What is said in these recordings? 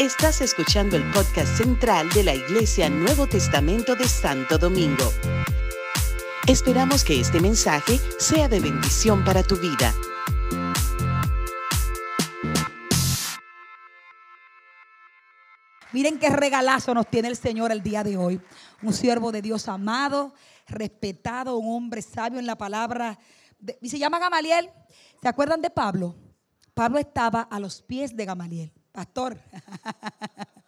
Estás escuchando el podcast central de la Iglesia Nuevo Testamento de Santo Domingo. Esperamos que este mensaje sea de bendición para tu vida. Miren qué regalazo nos tiene el Señor el día de hoy. Un siervo de Dios amado, respetado, un hombre sabio en la palabra. y se llama Gamaliel. ¿Se acuerdan de Pablo? Pablo estaba a los pies de Gamaliel. Pastor.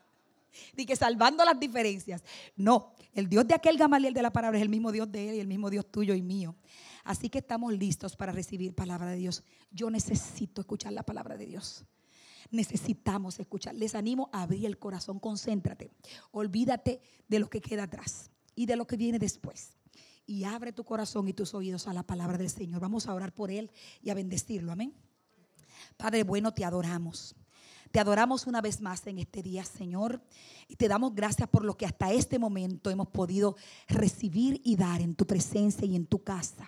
Dije que salvando las diferencias. No, el Dios de aquel Gamaliel de la palabra es el mismo Dios de él y el mismo Dios tuyo y mío. Así que estamos listos para recibir palabra de Dios. Yo necesito escuchar la palabra de Dios. Necesitamos escuchar. Les animo a abrir el corazón, concéntrate. Olvídate de lo que queda atrás y de lo que viene después. Y abre tu corazón y tus oídos a la palabra del Señor. Vamos a orar por Él y a bendecirlo. Amén. Padre bueno, te adoramos. Te adoramos una vez más en este día, Señor, y te damos gracias por lo que hasta este momento hemos podido recibir y dar en tu presencia y en tu casa.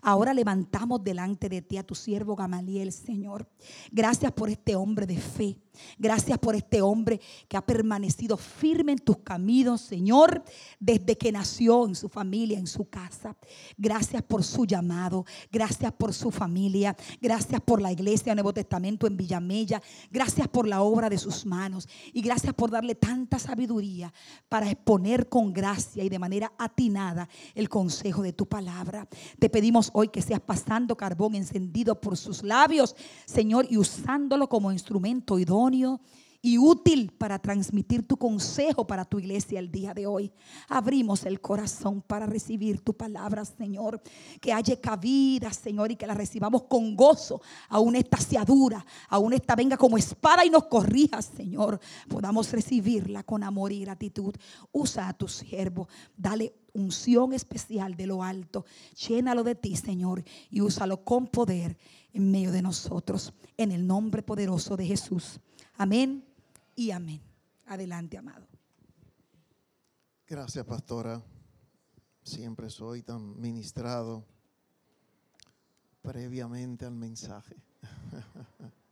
Ahora levantamos delante de ti a tu siervo Gamaliel, Señor. Gracias por este hombre de fe. Gracias por este hombre que ha permanecido firme en tus caminos, Señor, desde que nació en su familia, en su casa. Gracias por su llamado. Gracias por su familia. Gracias por la iglesia Nuevo Testamento en Villamella. Gracias por la obra de sus manos. Y gracias por darle tanta sabiduría para exponer con gracia y de manera atinada el consejo de tu palabra. Te pedimos hoy que seas pasando carbón encendido por sus labios, Señor, y usándolo como instrumento idóneo y útil para transmitir tu consejo para tu iglesia el día de hoy. Abrimos el corazón para recibir tu palabra, Señor. Que haya cabida, Señor, y que la recibamos con gozo. Aún esta seadura, aún esta venga como espada y nos corrija, Señor. Podamos recibirla con amor y gratitud. Usa a tu siervo. Dale unción especial de lo alto. Llénalo de ti, Señor, y úsalo con poder en medio de nosotros. En el nombre poderoso de Jesús. Amén y amén. Adelante, amado. Gracias, pastora. Siempre soy tan ministrado previamente al mensaje.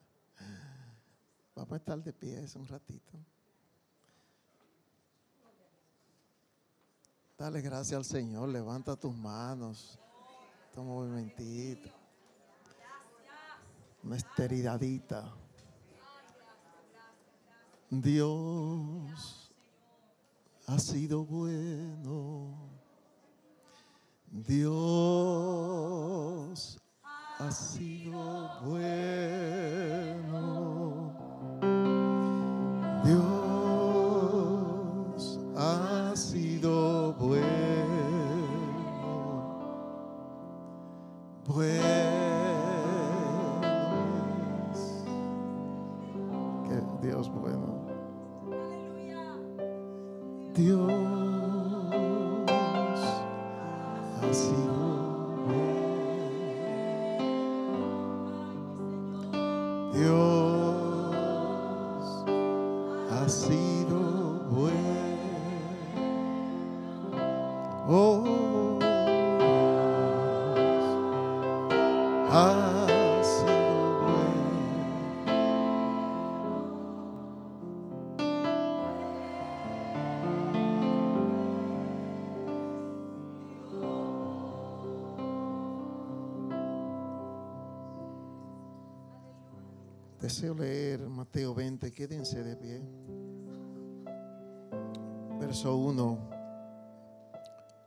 Vamos a estar de pie un ratito. Dale gracias al Señor. Levanta tus manos. Toma un momentito. Una esteridadita. Dios ha sido bueno. Dios ha sido bueno. Dios Deseo verso 1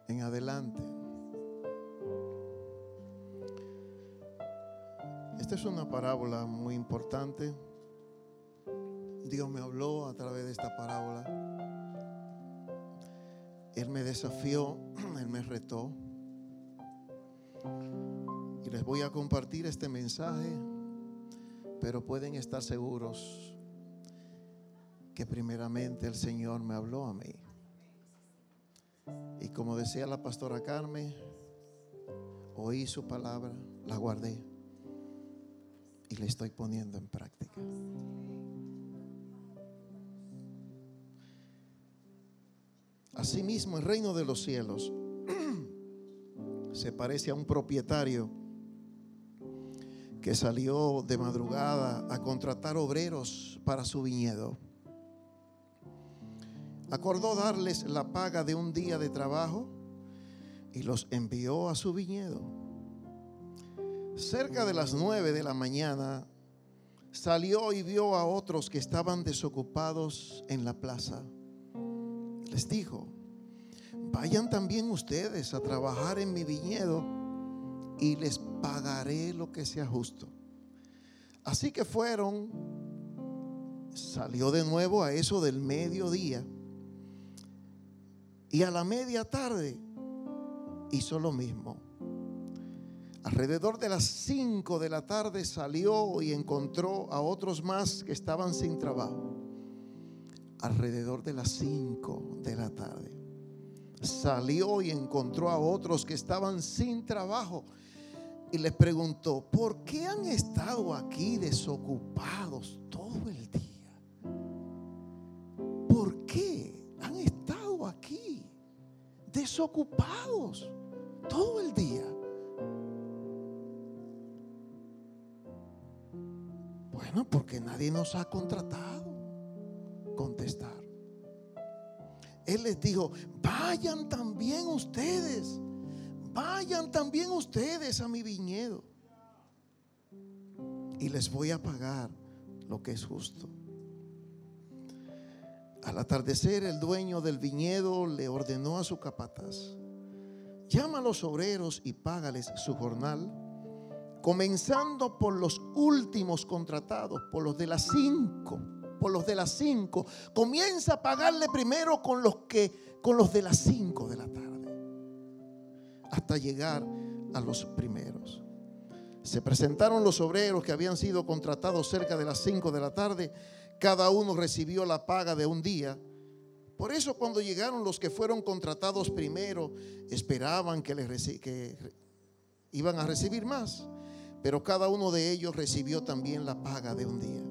en adelante. Esta es una parábola muy importante. Dios me habló a través de esta parábola. Él me desafió, Él me retó. Y les voy a compartir este mensaje, pero pueden estar seguros que primeramente el Señor me habló a mí. Y como decía la pastora Carmen, oí su palabra, la guardé y la estoy poniendo en práctica. Asimismo, el reino de los cielos se parece a un propietario que salió de madrugada a contratar obreros para su viñedo. Acordó darles la paga de un día de trabajo y los envió a su viñedo. Cerca de las nueve de la mañana salió y vio a otros que estaban desocupados en la plaza. Les dijo, vayan también ustedes a trabajar en mi viñedo y les pagaré lo que sea justo. Así que fueron, salió de nuevo a eso del mediodía y a la media tarde hizo lo mismo. Alrededor de las 5 de la tarde salió y encontró a otros más que estaban sin trabajo. Alrededor de las 5 de la tarde salió y encontró a otros que estaban sin trabajo y les preguntó, ¿por qué han estado aquí desocupados todo el día? Desocupados todo el día? Bueno, porque nadie nos ha contratado. Contestar. Él les dijo, vayan también ustedes vayan también ustedes a mi viñedo y les voy a pagar lo que es justo. Al atardecer el dueño del viñedo le ordenó a su capataz, llama a los obreros y págales su jornal, comenzando por los últimos contratados, por los de las cinco, por los de las cinco, comienza a pagarle primero con los que, con los de las cinco de la tarde hasta llegar a los primeros. Se presentaron los obreros que habían sido contratados cerca de las 5 de la tarde. Cada uno recibió la paga de un día. Por eso cuando llegaron los que fueron contratados primero, esperaban que, les que iban a recibir más. Pero cada uno de ellos recibió también la paga de un día.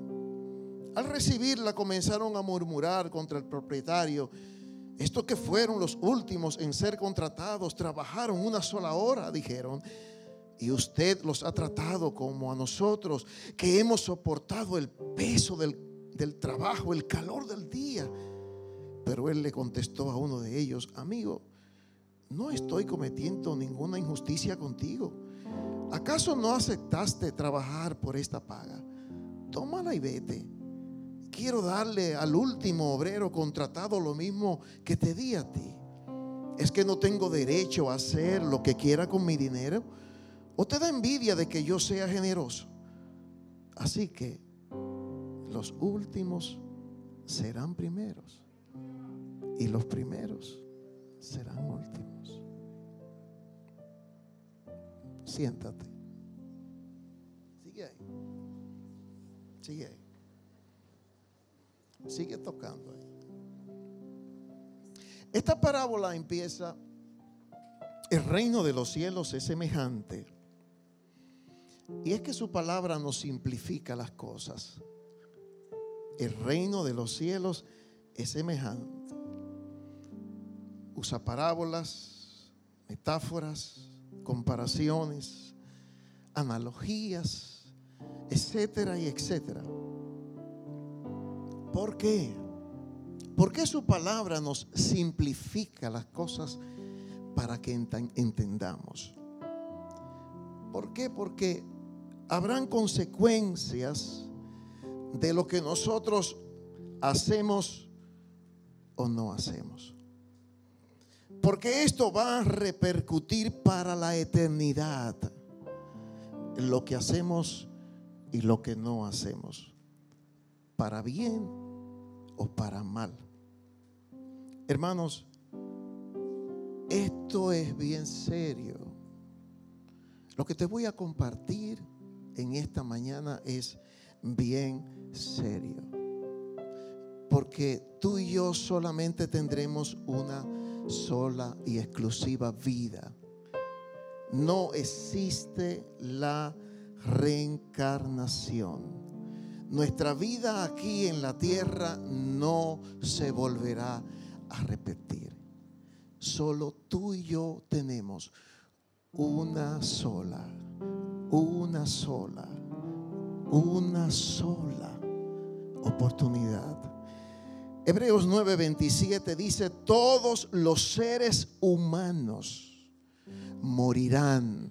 Al recibirla comenzaron a murmurar contra el propietario estos que fueron los últimos en ser contratados trabajaron una sola hora, dijeron. Y usted los ha tratado como a nosotros, que hemos soportado el peso del, del trabajo, el calor del día. Pero él le contestó a uno de ellos, amigo, no estoy cometiendo ninguna injusticia contigo. ¿Acaso no aceptaste trabajar por esta paga? Tómala y vete quiero darle al último obrero contratado lo mismo que te di a ti. Es que no tengo derecho a hacer lo que quiera con mi dinero. O te da envidia de que yo sea generoso. Así que los últimos serán primeros. Y los primeros serán últimos. Siéntate. Sigue ahí. Sigue ahí. Sigue tocando ahí. Esta parábola empieza, el reino de los cielos es semejante. Y es que su palabra nos simplifica las cosas. El reino de los cielos es semejante. Usa parábolas, metáforas, comparaciones, analogías, etcétera y etcétera. ¿Por qué? Porque su palabra nos simplifica las cosas para que entendamos. ¿Por qué? Porque habrán consecuencias de lo que nosotros hacemos o no hacemos. Porque esto va a repercutir para la eternidad lo que hacemos y lo que no hacemos. Para bien o para mal. Hermanos, esto es bien serio. Lo que te voy a compartir en esta mañana es bien serio. Porque tú y yo solamente tendremos una sola y exclusiva vida. No existe la reencarnación nuestra vida aquí en la tierra no se volverá a repetir. Solo tú y yo tenemos una sola, una sola, una sola oportunidad. Hebreos 9:27 dice, todos los seres humanos morirán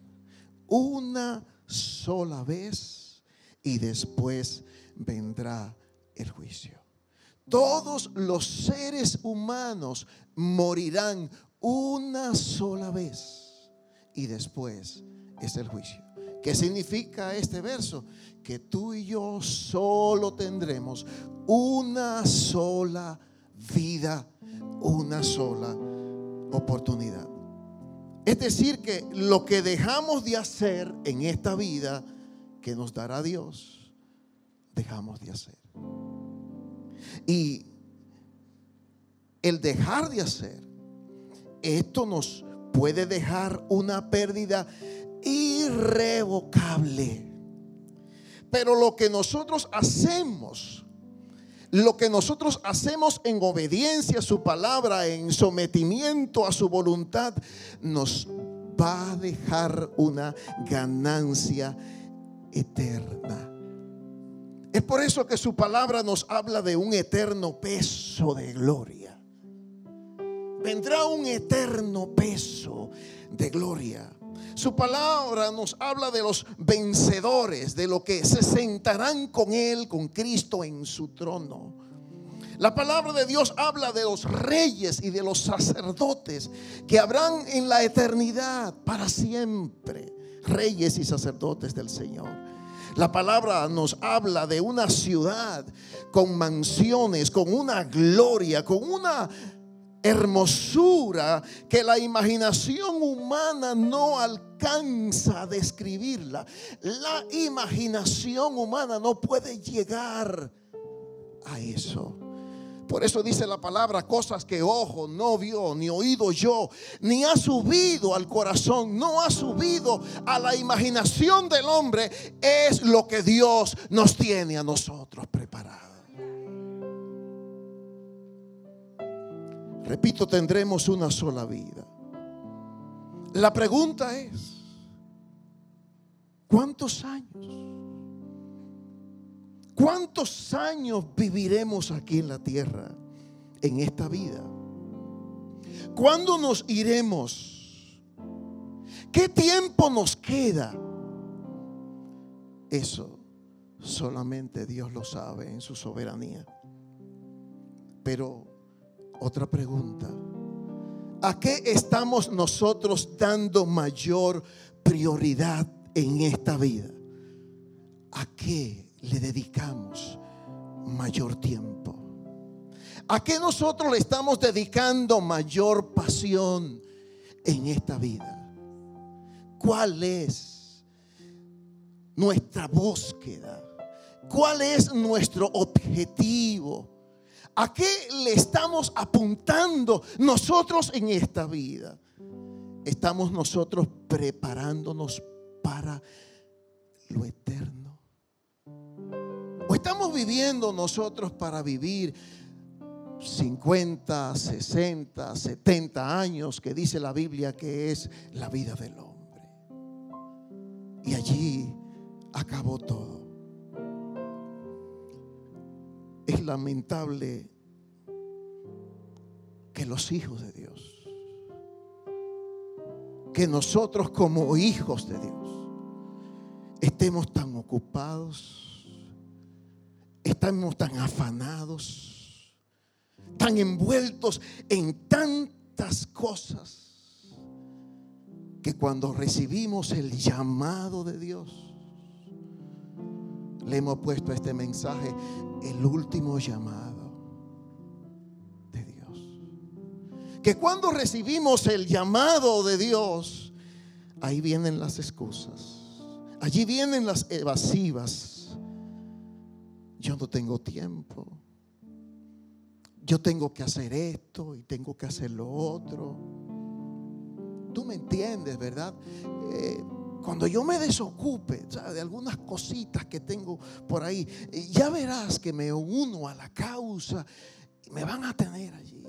una sola vez y después vendrá el juicio. Todos los seres humanos morirán una sola vez y después es el juicio. ¿Qué significa este verso? Que tú y yo solo tendremos una sola vida, una sola oportunidad. Es decir, que lo que dejamos de hacer en esta vida que nos dará Dios, dejamos de hacer. Y el dejar de hacer, esto nos puede dejar una pérdida irrevocable. Pero lo que nosotros hacemos, lo que nosotros hacemos en obediencia a su palabra, en sometimiento a su voluntad, nos va a dejar una ganancia eterna. Es por eso que su palabra nos habla de un eterno peso de gloria. Vendrá un eterno peso de gloria. Su palabra nos habla de los vencedores, de lo que se sentarán con Él, con Cristo en su trono. La palabra de Dios habla de los reyes y de los sacerdotes que habrán en la eternidad para siempre. Reyes y sacerdotes del Señor. La palabra nos habla de una ciudad con mansiones, con una gloria, con una hermosura que la imaginación humana no alcanza a describirla. La imaginación humana no puede llegar a eso. Por eso dice la palabra cosas que ojo no vio, ni oído yo, ni ha subido al corazón, no ha subido a la imaginación del hombre, es lo que Dios nos tiene a nosotros Repito, tendremos una sola vida. La pregunta es, ¿cuántos años? ¿Cuántos años viviremos aquí en la tierra, en esta vida? ¿Cuándo nos iremos? ¿Qué tiempo nos queda? Eso solamente Dios lo sabe en su soberanía. Pero otra pregunta. ¿A qué estamos nosotros dando mayor prioridad en esta vida? ¿A qué le dedicamos mayor tiempo? ¿A qué nosotros le estamos dedicando mayor pasión en esta vida? ¿Cuál es nuestra búsqueda? ¿Cuál es nuestro objetivo? ¿A qué le estamos apuntando nosotros en esta vida? Estamos nosotros preparándonos para lo eterno. O estamos viviendo nosotros para vivir 50, 60, 70 años que dice la Biblia que es la vida del hombre. Y allí acabó todo. Es lamentable que los hijos de Dios, que nosotros como hijos de Dios, estemos tan ocupados, estamos tan afanados, tan envueltos en tantas cosas, que cuando recibimos el llamado de Dios, le hemos puesto este mensaje, el último llamado de Dios. Que cuando recibimos el llamado de Dios, ahí vienen las excusas. Allí vienen las evasivas. Yo no tengo tiempo. Yo tengo que hacer esto y tengo que hacer lo otro. Tú me entiendes, ¿verdad? Eh, cuando yo me desocupe de algunas cositas que tengo por ahí, ya verás que me uno a la causa y me van a tener allí.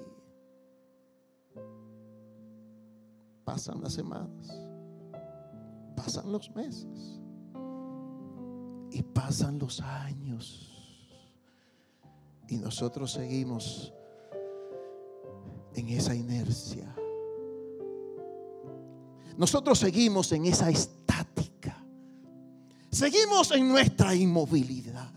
Pasan las semanas, pasan los meses y pasan los años. Y nosotros seguimos en esa inercia. Nosotros seguimos en esa estática. Seguimos en nuestra inmovilidad.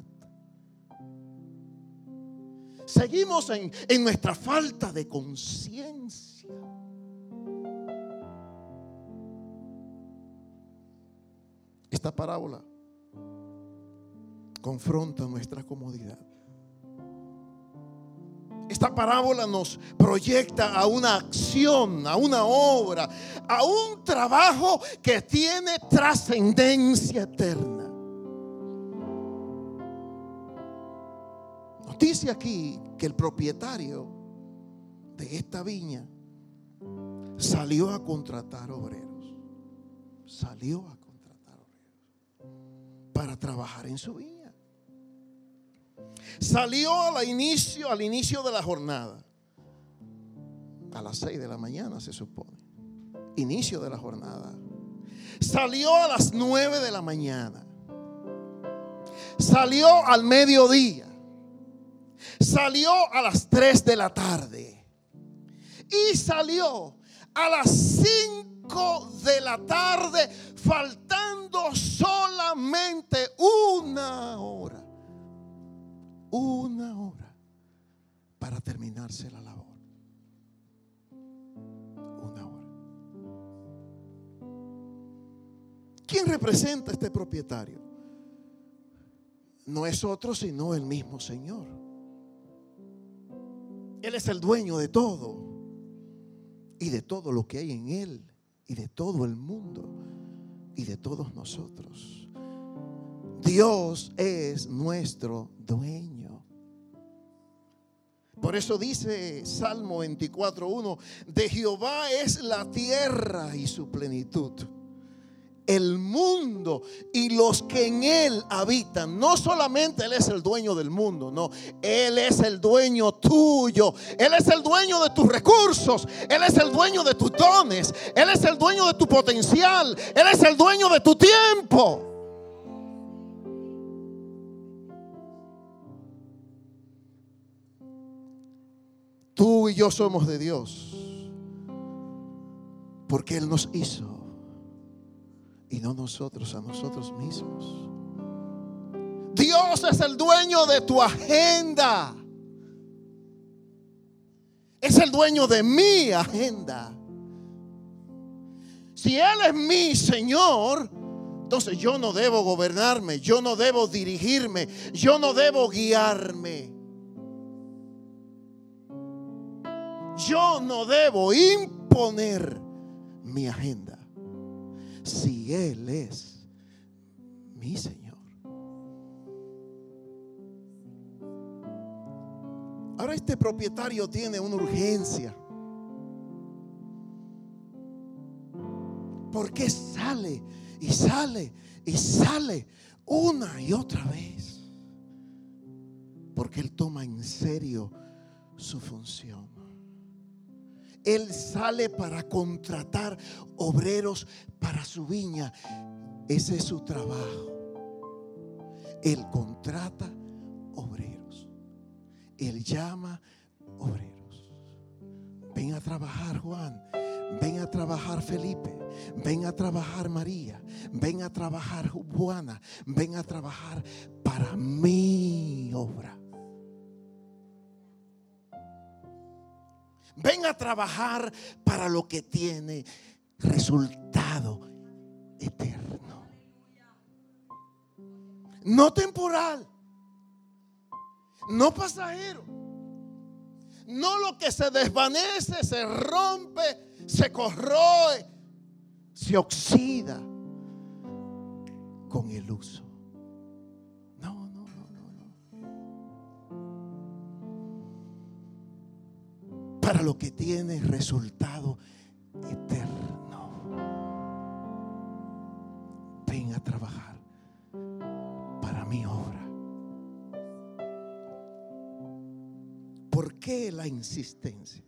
Seguimos en, en nuestra falta de conciencia. Esta parábola confronta nuestra comodidad. Esta parábola nos proyecta a una acción, a una obra, a un trabajo que tiene trascendencia eterna. Noticia aquí que el propietario de esta viña salió a contratar obreros. Salió a contratar obreros para trabajar en su viña. Salió al inicio, al inicio de la jornada. A las 6 de la mañana se supone. Inicio de la jornada. Salió a las 9 de la mañana. Salió al mediodía. Salió a las 3 de la tarde. Y salió a las 5 de la tarde, faltando solamente una hora una hora para terminarse la labor. Una hora. ¿Quién representa a este propietario? No es otro sino el mismo Señor. Él es el dueño de todo y de todo lo que hay en Él y de todo el mundo y de todos nosotros. Dios es nuestro dueño. Por eso dice Salmo 24.1, de Jehová es la tierra y su plenitud, el mundo y los que en él habitan. No solamente Él es el dueño del mundo, no, Él es el dueño tuyo, Él es el dueño de tus recursos, Él es el dueño de tus dones, Él es el dueño de tu potencial, Él es el dueño de tu tiempo. Tú y yo somos de Dios. Porque Él nos hizo. Y no nosotros a nosotros mismos. Dios es el dueño de tu agenda. Es el dueño de mi agenda. Si Él es mi Señor, entonces yo no debo gobernarme, yo no debo dirigirme, yo no debo guiarme. Yo no debo imponer mi agenda si Él es mi Señor. Ahora este propietario tiene una urgencia. Porque sale y sale y sale una y otra vez. Porque Él toma en serio su función. Él sale para contratar obreros para su viña. Ese es su trabajo. Él contrata obreros. Él llama obreros. Ven a trabajar Juan. Ven a trabajar Felipe. Ven a trabajar María. Ven a trabajar Juana. Ven a trabajar para mi obra. Ven a trabajar para lo que tiene resultado eterno. No temporal. No pasajero. No lo que se desvanece, se rompe, se corroe, se oxida con el uso. Para lo que tiene resultado eterno. Ven a trabajar para mi obra. ¿Por qué la insistencia?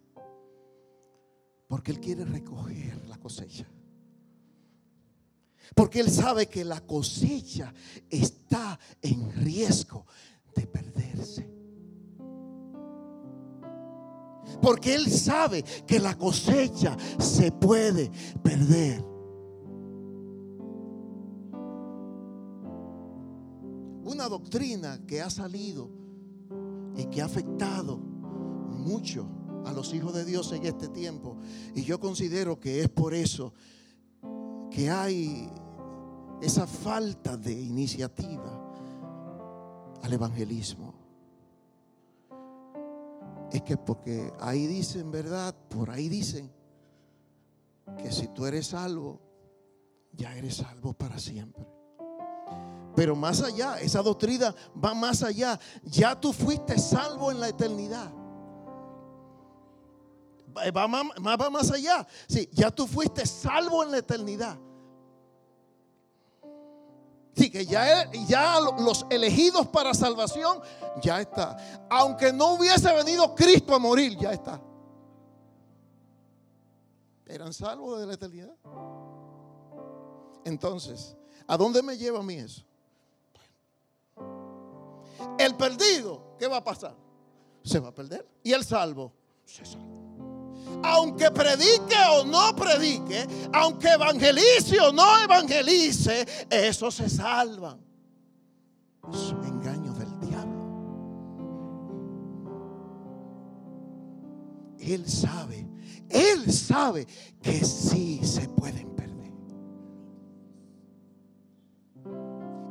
Porque Él quiere recoger la cosecha. Porque Él sabe que la cosecha está en riesgo de perderse. Porque Él sabe que la cosecha se puede perder. Una doctrina que ha salido y que ha afectado mucho a los hijos de Dios en este tiempo. Y yo considero que es por eso que hay esa falta de iniciativa al evangelismo. Es que porque ahí dicen, ¿verdad? Por ahí dicen que si tú eres salvo, ya eres salvo para siempre. Pero más allá, esa doctrina va más allá. Ya tú fuiste salvo en la eternidad. Va, va más allá. Sí, ya tú fuiste salvo en la eternidad. Sí, que ya, ya los elegidos para salvación, ya está. Aunque no hubiese venido Cristo a morir, ya está. Eran salvos de la eternidad. Entonces, ¿a dónde me lleva a mí eso? El perdido, ¿qué va a pasar? Se va a perder. Y el salvo, se salva aunque predique o no predique, aunque evangelice o no evangelice, esos se salvan. Es un engaño del diablo. Él sabe, él sabe que sí se pueden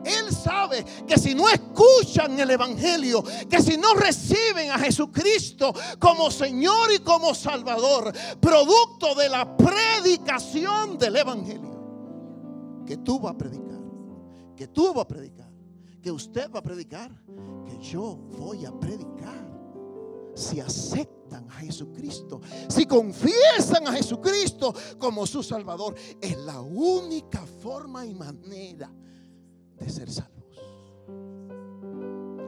Él sabe que si no escuchan el Evangelio, que si no reciben a Jesucristo como Señor y como Salvador, producto de la predicación del Evangelio, que tú vas a predicar, que tú vas a predicar, que usted va a predicar, que yo voy a predicar. Si aceptan a Jesucristo, si confiesan a Jesucristo como su Salvador, es la única forma y manera de ser salvos.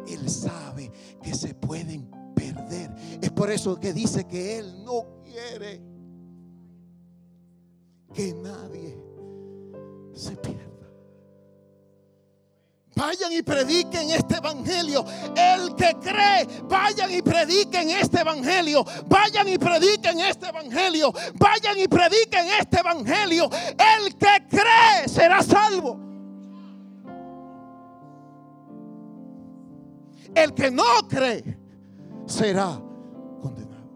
Él sabe que se pueden perder. Es por eso que dice que Él no quiere que nadie se pierda. Vayan y prediquen este evangelio. El que cree, vayan y prediquen este evangelio. Vayan y prediquen este evangelio. Vayan y prediquen este evangelio. El que cree será salvo. El que no cree será condenado.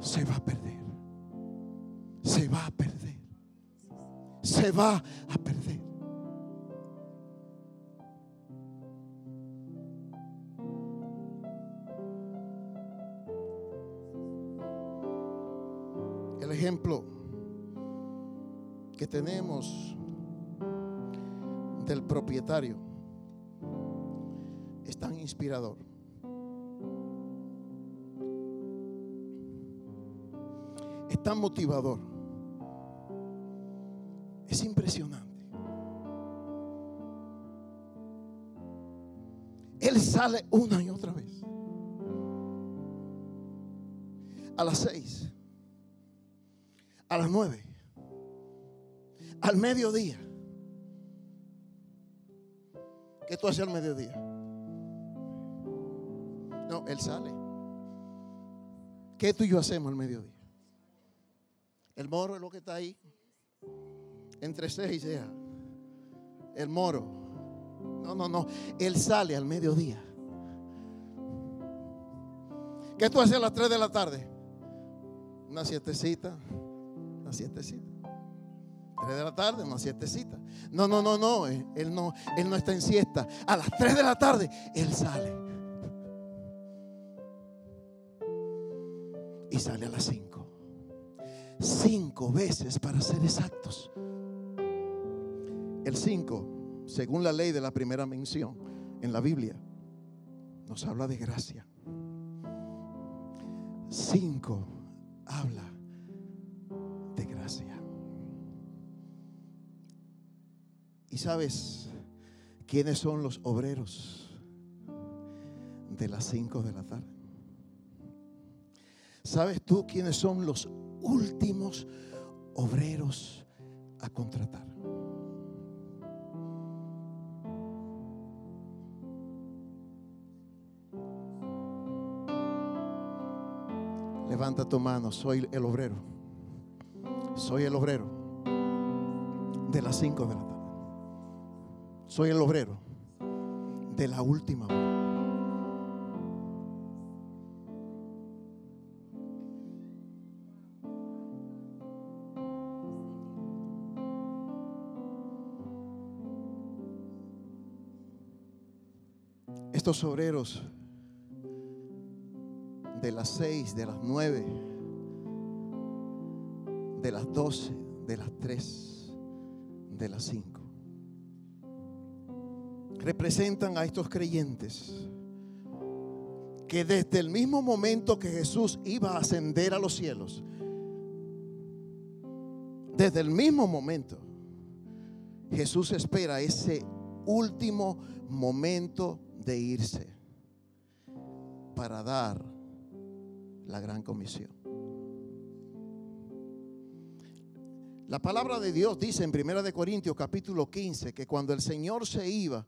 Se va a perder. Se va a perder. Se va a perder. El ejemplo que tenemos del propietario es tan inspirador. Es tan motivador. Es impresionante. Él sale una y otra vez. A las seis. A las nueve. Al mediodía. ¿Qué tú haces al mediodía? No, Él sale. ¿Qué tú y yo hacemos al mediodía? El moro es lo que está ahí. Entre seis y El moro. No, no, no. Él sale al mediodía. ¿Qué tú haces a las tres de la tarde? Una siestecita. Una siestecita. Tres de la tarde, una siestecita. No, no, no, no. Él no, él no está en siesta. A las tres de la tarde, él sale. Y sale a las 5. Cinco veces para ser exactos. El 5, según la ley de la primera mención en la Biblia, nos habla de gracia. 5 habla de gracia. ¿Y sabes quiénes son los obreros de las 5 de la tarde? ¿Sabes tú quiénes son los últimos obreros a contratar? Levanta tu mano, soy el obrero. Soy el obrero de las 5 de la tarde. Soy el obrero de la última hora. Estos obreros de las 6, de las 9, de las 12, de las 3, de las 5 representan a estos creyentes que desde el mismo momento que Jesús iba a ascender a los cielos, desde el mismo momento, Jesús espera ese último momento de irse para dar la gran comisión. La palabra de Dios dice en 1 de Corintios capítulo 15 que cuando el Señor se iba,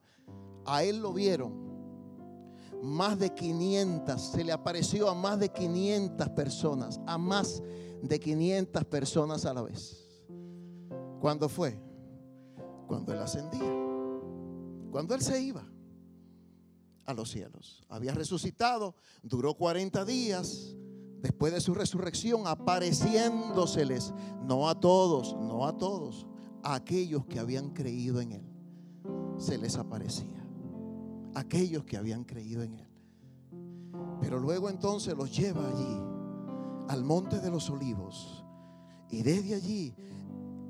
a él lo vieron más de 500, se le apareció a más de 500 personas, a más de 500 personas a la vez. ¿Cuándo fue? Cuando él ascendía, cuando él se iba a los cielos. Había resucitado, duró 40 días después de su resurrección, apareciéndoseles, no a todos, no a todos, a aquellos que habían creído en él. Se les aparecía aquellos que habían creído en Él. Pero luego entonces los lleva allí, al monte de los olivos. Y desde allí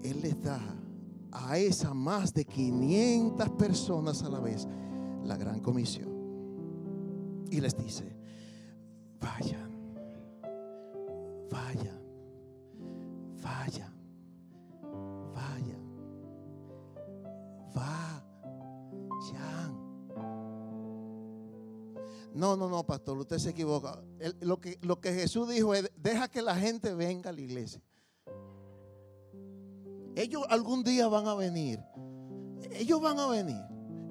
Él les da a esas más de 500 personas a la vez la gran comisión. Y les dice, vayan, vayan, vayan No, no, no, pastor, usted se equivoca. lo, que, lo que Jesús dijo es, deja que la gente venga a la iglesia. Ellos algún día van a venir. Ellos van a venir.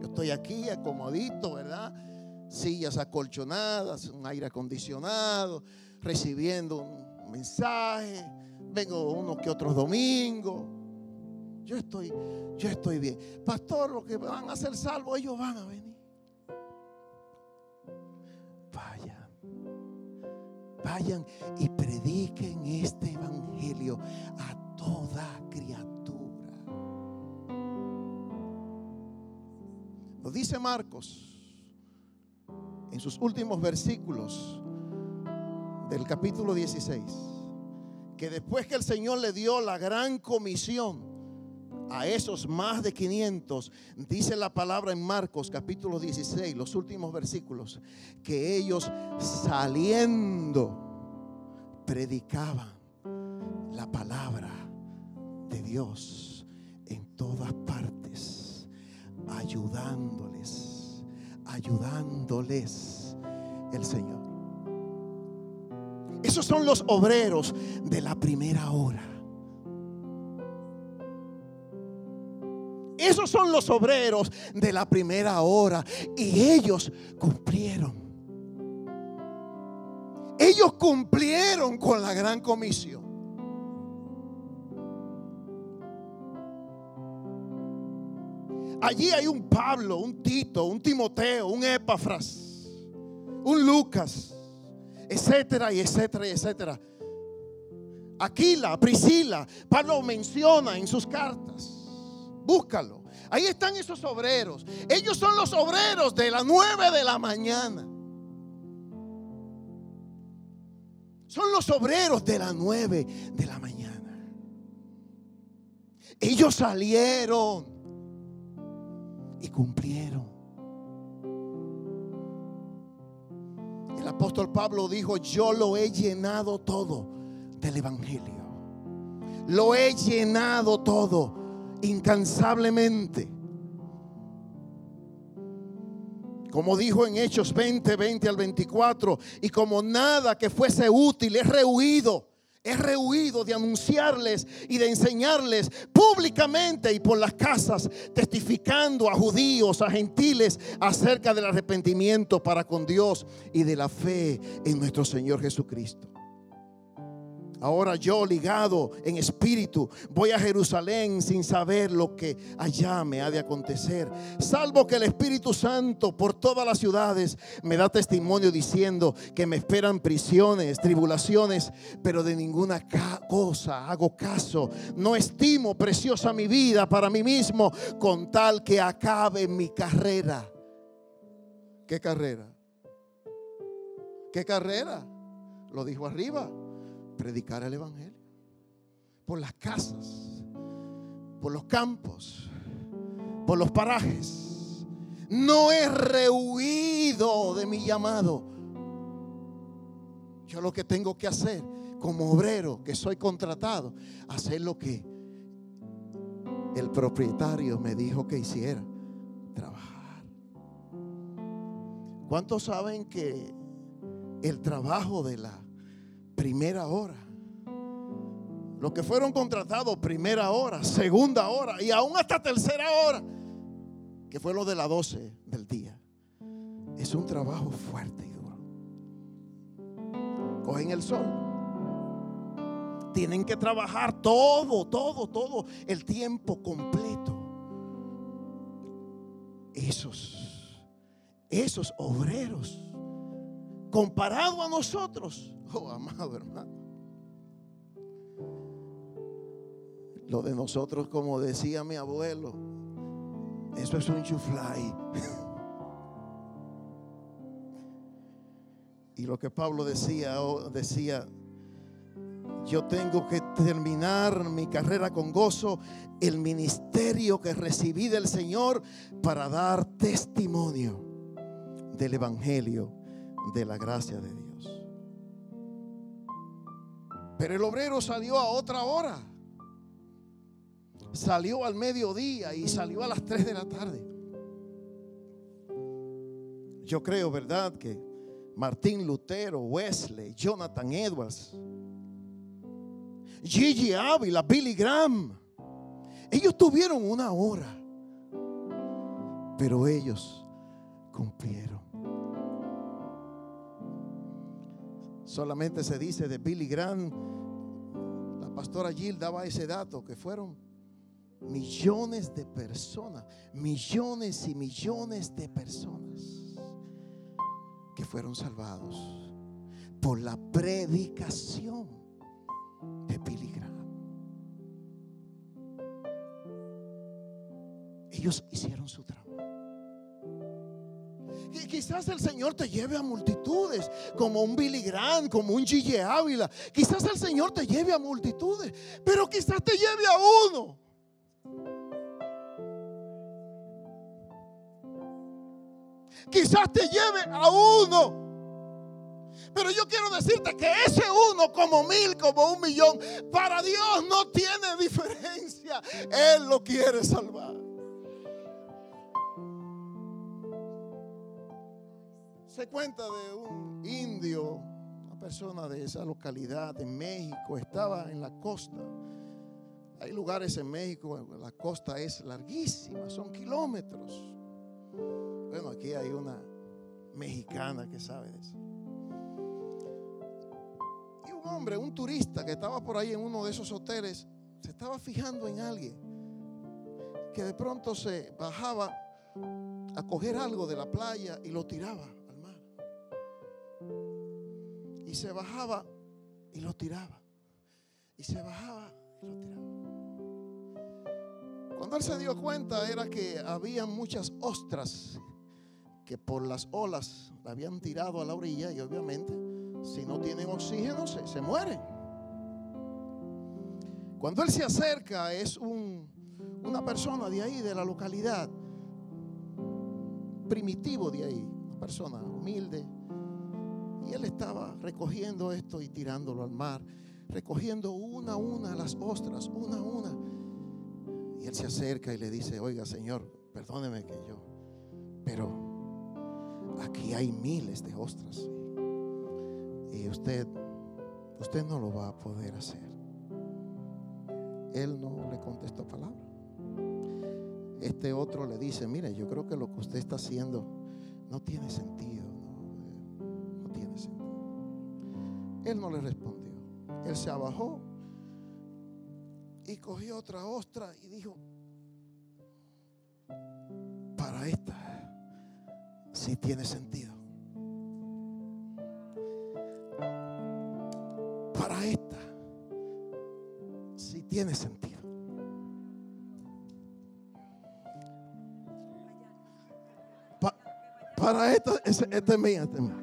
Yo estoy aquí acomodito, ¿verdad? Sillas acolchonadas, un aire acondicionado, recibiendo un mensaje. Vengo unos que otros domingos. Yo estoy, yo estoy bien. Pastor, los que van a ser salvos, ellos van a venir. vayan y prediquen este evangelio a toda criatura. Lo dice Marcos en sus últimos versículos del capítulo 16, que después que el Señor le dio la gran comisión, a esos más de 500, dice la palabra en Marcos capítulo 16, los últimos versículos, que ellos saliendo predicaban la palabra de Dios en todas partes, ayudándoles, ayudándoles el Señor. Esos son los obreros de la primera hora. Esos son los obreros de la primera hora. Y ellos cumplieron. Ellos cumplieron con la gran comisión. Allí hay un Pablo, un Tito, un Timoteo, un Epafras, un Lucas, etcétera y etcétera y etcétera. Aquila, Priscila, Pablo menciona en sus cartas. Búscalo. Ahí están esos obreros. Ellos son los obreros de las nueve de la mañana. Son los obreros de las nueve de la mañana. Ellos salieron cumplieron. El apóstol Pablo dijo, yo lo he llenado todo del Evangelio. Lo he llenado todo incansablemente. Como dijo en Hechos 20, 20 al 24, y como nada que fuese útil es rehuido, es rehuido de anunciarles y de enseñarles públicamente y por las casas, testificando a judíos, a gentiles acerca del arrepentimiento para con Dios y de la fe en nuestro Señor Jesucristo. Ahora yo ligado en espíritu voy a Jerusalén sin saber lo que allá me ha de acontecer. Salvo que el Espíritu Santo por todas las ciudades me da testimonio diciendo que me esperan prisiones, tribulaciones, pero de ninguna cosa hago caso. No estimo preciosa mi vida para mí mismo con tal que acabe mi carrera. ¿Qué carrera? ¿Qué carrera? Lo dijo arriba predicar el Evangelio. Por las casas, por los campos, por los parajes. No he rehuido de mi llamado. Yo lo que tengo que hacer como obrero que soy contratado, hacer lo que el propietario me dijo que hiciera, trabajar. ¿Cuántos saben que el trabajo de la primera hora. Los que fueron contratados primera hora, segunda hora y aún hasta tercera hora, que fue lo de las 12 del día. Es un trabajo fuerte y duro. Cogen el sol. Tienen que trabajar todo, todo, todo, el tiempo completo. Esos, esos obreros, comparado a nosotros, Oh, amado hermano. Lo de nosotros, como decía mi abuelo, eso es un chuflay. y lo que Pablo decía, oh, decía, yo tengo que terminar mi carrera con gozo, el ministerio que recibí del Señor para dar testimonio del Evangelio de la gracia de Dios. Pero el obrero salió a otra hora. Salió al mediodía y salió a las 3 de la tarde. Yo creo, ¿verdad? Que Martín Lutero, Wesley, Jonathan Edwards, Gigi Ávila, Billy Graham, ellos tuvieron una hora, pero ellos cumplieron. Solamente se dice de Billy Graham, la pastora Jill daba ese dato, que fueron millones de personas, millones y millones de personas que fueron salvados por la predicación de Billy Graham. Ellos hicieron su trabajo. Quizás el Señor te lleve a multitudes, como un Billy Graham, como un Gigi Ávila. Quizás el Señor te lleve a multitudes, pero quizás te lleve a uno. Quizás te lleve a uno. Pero yo quiero decirte que ese uno, como mil, como un millón, para Dios no tiene diferencia. Él lo quiere salvar. Se cuenta de un indio, una persona de esa localidad en México, estaba en la costa. Hay lugares en México, la costa es larguísima, son kilómetros. Bueno, aquí hay una mexicana que sabe de eso. Y un hombre, un turista que estaba por ahí en uno de esos hoteles, se estaba fijando en alguien que de pronto se bajaba a coger algo de la playa y lo tiraba y se bajaba y lo tiraba. Y se bajaba y lo tiraba. Cuando él se dio cuenta era que había muchas ostras que por las olas la habían tirado a la orilla y obviamente si no tienen oxígeno se, se mueren. Cuando él se acerca es un, una persona de ahí, de la localidad, primitivo de ahí, una persona humilde, y él estaba recogiendo esto y tirándolo al mar, recogiendo una a una las ostras, una a una. Y él se acerca y le dice, oiga Señor, perdóneme que yo, pero aquí hay miles de ostras. Y usted, usted no lo va a poder hacer. Él no le contestó palabra. Este otro le dice, mire, yo creo que lo que usted está haciendo no tiene sentido. Él no le respondió. Él se abajó y cogió otra ostra y dijo, para esta sí tiene sentido. Para esta sí tiene sentido. Pa- para esta, esta es mía, esta es mía.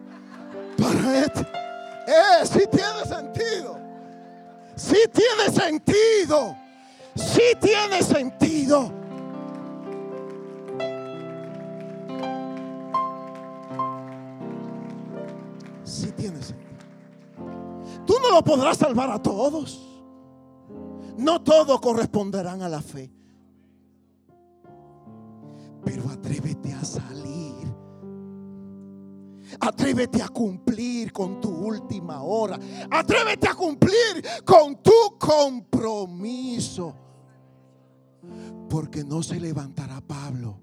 Para esta, eh, sí tiene sentido. Sí tiene sentido. Sí tiene sentido. Sí tiene sentido. Tú no lo podrás salvar a todos. No todos corresponderán a la fe. Pero atrévete a salir. Atrévete a cumplir con tu última hora. Atrévete a cumplir con tu compromiso. Porque no se levantará Pablo.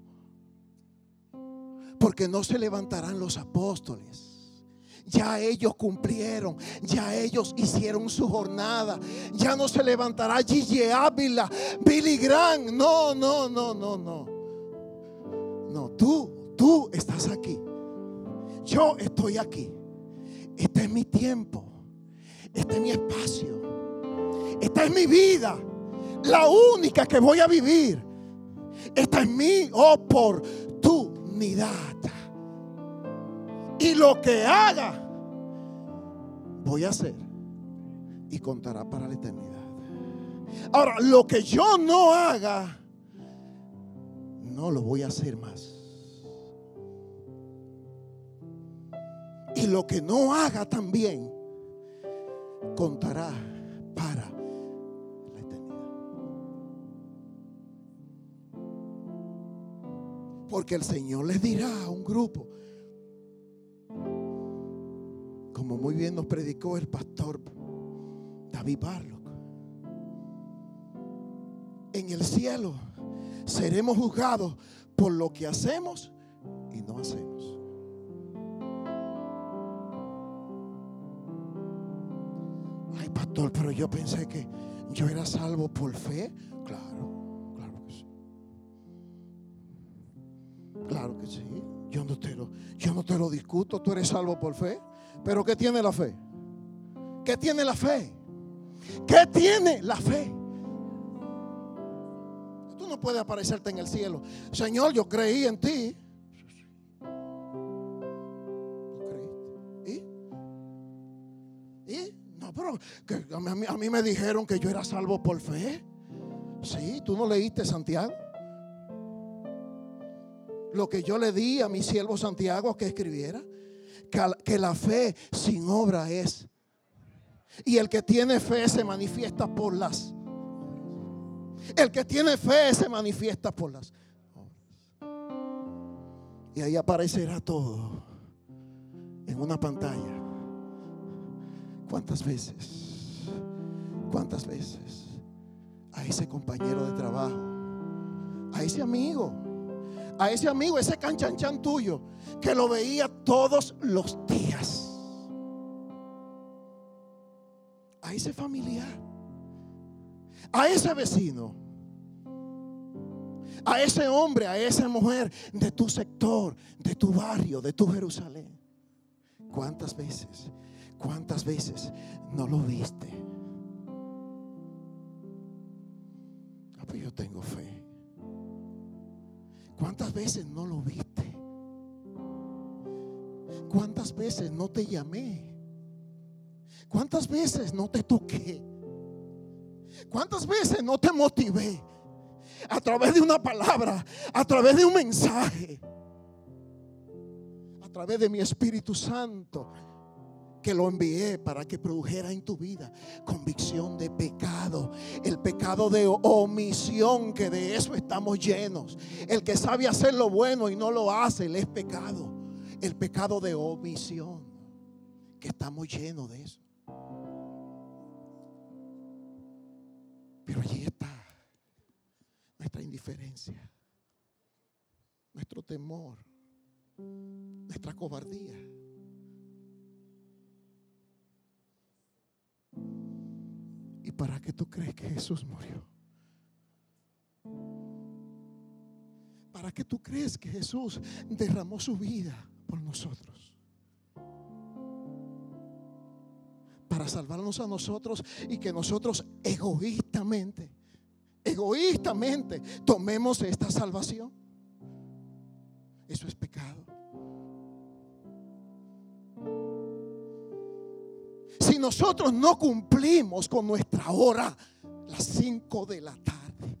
Porque no se levantarán los apóstoles. Ya ellos cumplieron, ya ellos hicieron su jornada. Ya no se levantará Gigi Ávila, Billy Graham. No, no, no, no, no. No, tú, tú estás aquí. Yo estoy aquí. Este es mi tiempo. Este es mi espacio. Esta es mi vida. La única que voy a vivir. Esta es mi oportunidad. Y lo que haga, voy a hacer. Y contará para la eternidad. Ahora, lo que yo no haga, no lo voy a hacer más. Y lo que no haga también contará para la eternidad. Porque el Señor les dirá a un grupo, como muy bien nos predicó el pastor David Barlock, en el cielo seremos juzgados por lo que hacemos y no hacemos. Pero yo pensé que yo era salvo por fe. Claro, claro que sí. Claro que sí. Yo no te lo, yo no te lo discuto. Tú eres salvo por fe. Pero ¿qué tiene la fe? ¿Qué tiene la fe? ¿Qué tiene la fe? Tú no puedes aparecerte en el cielo. Señor, yo creí en ti. Que a, mí, me dijeron que yo era salvo por fe. Sí, tú no leíste Santiago. Lo que yo le di a mi siervo Santiago que escribiera. Que, la fe sin obra es. Y el que tiene fe se manifiesta por las. El que tiene fe se manifiesta por las. Y ahí aparecerá todo en una pantalla. ¿Cuántas veces? ¿Cuántas veces? A ese compañero de trabajo, a ese amigo, a ese amigo, ese canchanchan tuyo, que lo veía todos los días. A ese familiar, a ese vecino, a ese hombre, a esa mujer de tu sector, de tu barrio, de tu Jerusalén. ¿Cuántas veces? ¿Cuántas veces no lo viste? Ah, pues yo tengo fe. ¿Cuántas veces no lo viste? ¿Cuántas veces no te llamé? ¿Cuántas veces no te toqué? ¿Cuántas veces no te motivé? A través de una palabra, a través de un mensaje, a través de mi Espíritu Santo que lo envié para que produjera en tu vida convicción de pecado, el pecado de omisión, que de eso estamos llenos. El que sabe hacer lo bueno y no lo hace, le es pecado. El pecado de omisión, que estamos llenos de eso. Pero allí está nuestra indiferencia, nuestro temor, nuestra cobardía. ¿Y para qué tú crees que Jesús murió? ¿Para qué tú crees que Jesús derramó su vida por nosotros? Para salvarnos a nosotros y que nosotros egoístamente, egoístamente tomemos esta salvación. Eso es pecado. Si nosotros no cumplimos con nuestra hora, las 5 de la tarde,